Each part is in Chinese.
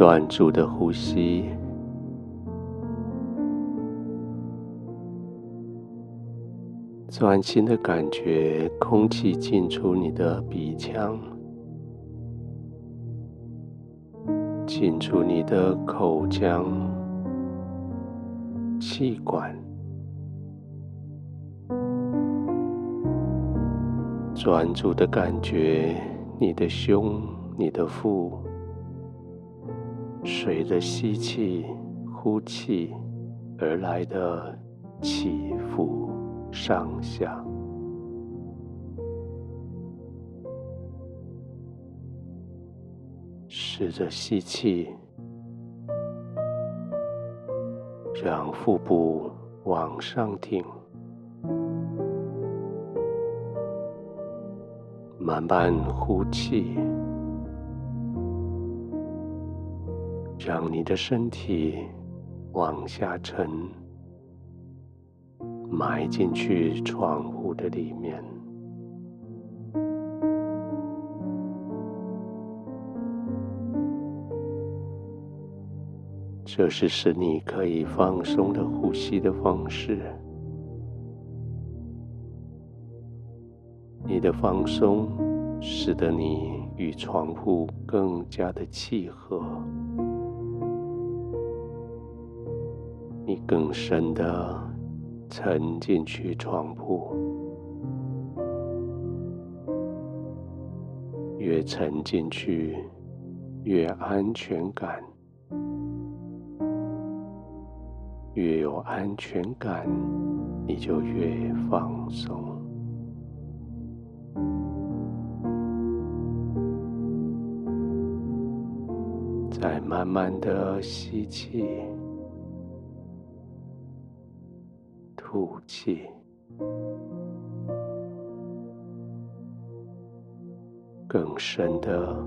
专注的呼吸，专心的感觉空气进出你的鼻腔，进出你的口腔、气管，专注的感觉你的胸、你的腹。随着吸气、呼气而来的起伏上下，试着吸气，让腹部往上挺，慢慢呼气。让你的身体往下沉，埋进去窗户的里面。这是使你可以放松的呼吸的方式。你的放松使得你与窗户更加的契合。更深的沉进去床铺，越沉进去越安全感，越有安全感，你就越放松。再慢慢的吸气。吐气，更深的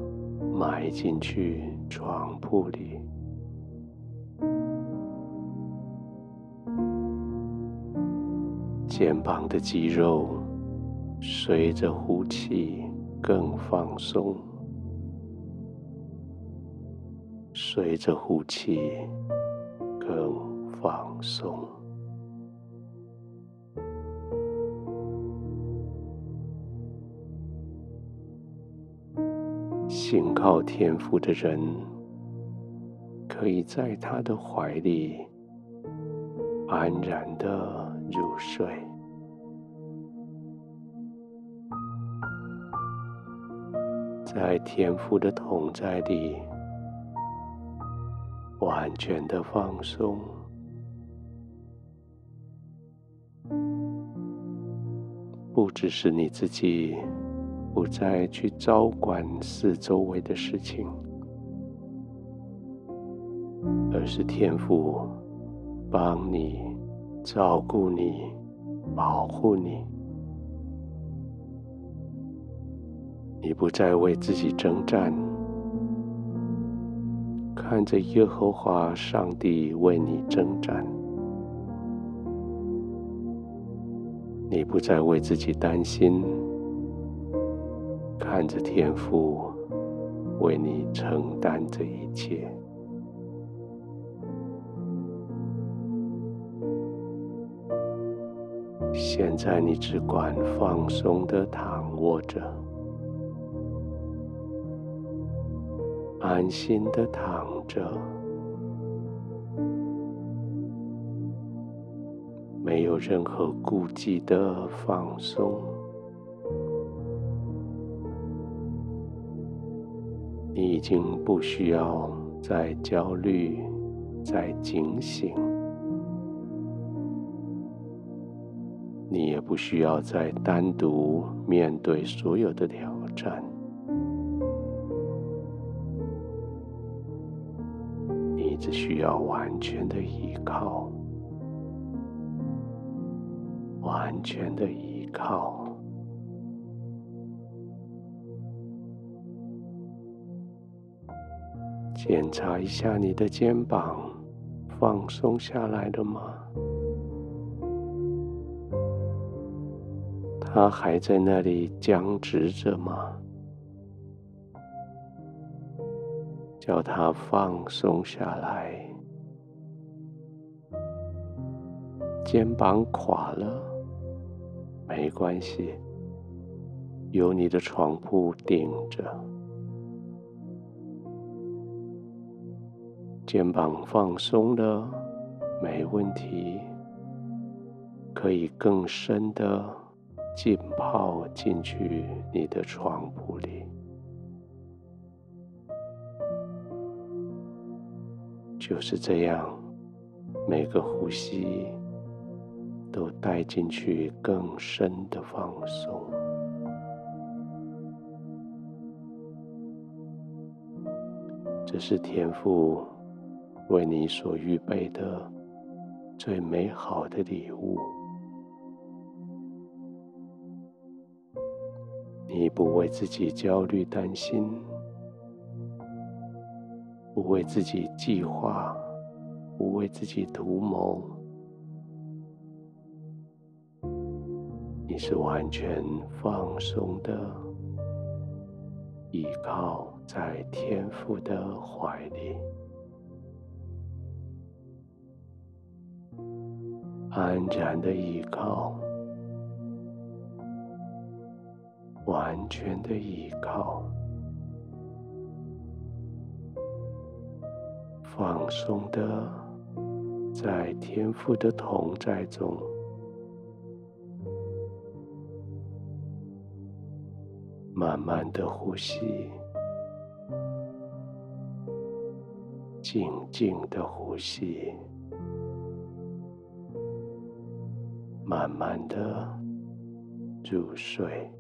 埋进去床铺里，肩膀的肌肉随着呼气更放松，随着呼气更放松。紧靠天父的人，可以在他的怀里安然的入睡，在天父的同在里完全的放松，不只是你自己。不再去照管四周围的事情，而是天父帮你照顾你、保护你。你不再为自己征战，看着耶和华上帝为你征战。你不再为自己担心。看着天父为你承担这一切，现在你只管放松的躺卧着，安心的躺着，没有任何顾忌的放松。已经不需要再焦虑、再警醒，你也不需要再单独面对所有的挑战，你只需要完全的依靠，完全的依靠。检查一下你的肩膀，放松下来了吗？它还在那里僵直着吗？叫它放松下来。肩膀垮了，没关系，有你的床铺顶着。肩膀放松了，没问题，可以更深的浸泡进去你的床铺里。就是这样，每个呼吸都带进去更深的放松。这是天赋为你所预备的最美好的礼物。你不为自己焦虑担心。不为自己计划，不为自己图谋，你是完全放松的，依靠在天父的怀里，安然的依靠，完全的依靠。放松的，在天赋的同在中，慢慢的呼吸，静静的呼吸，慢慢的入睡。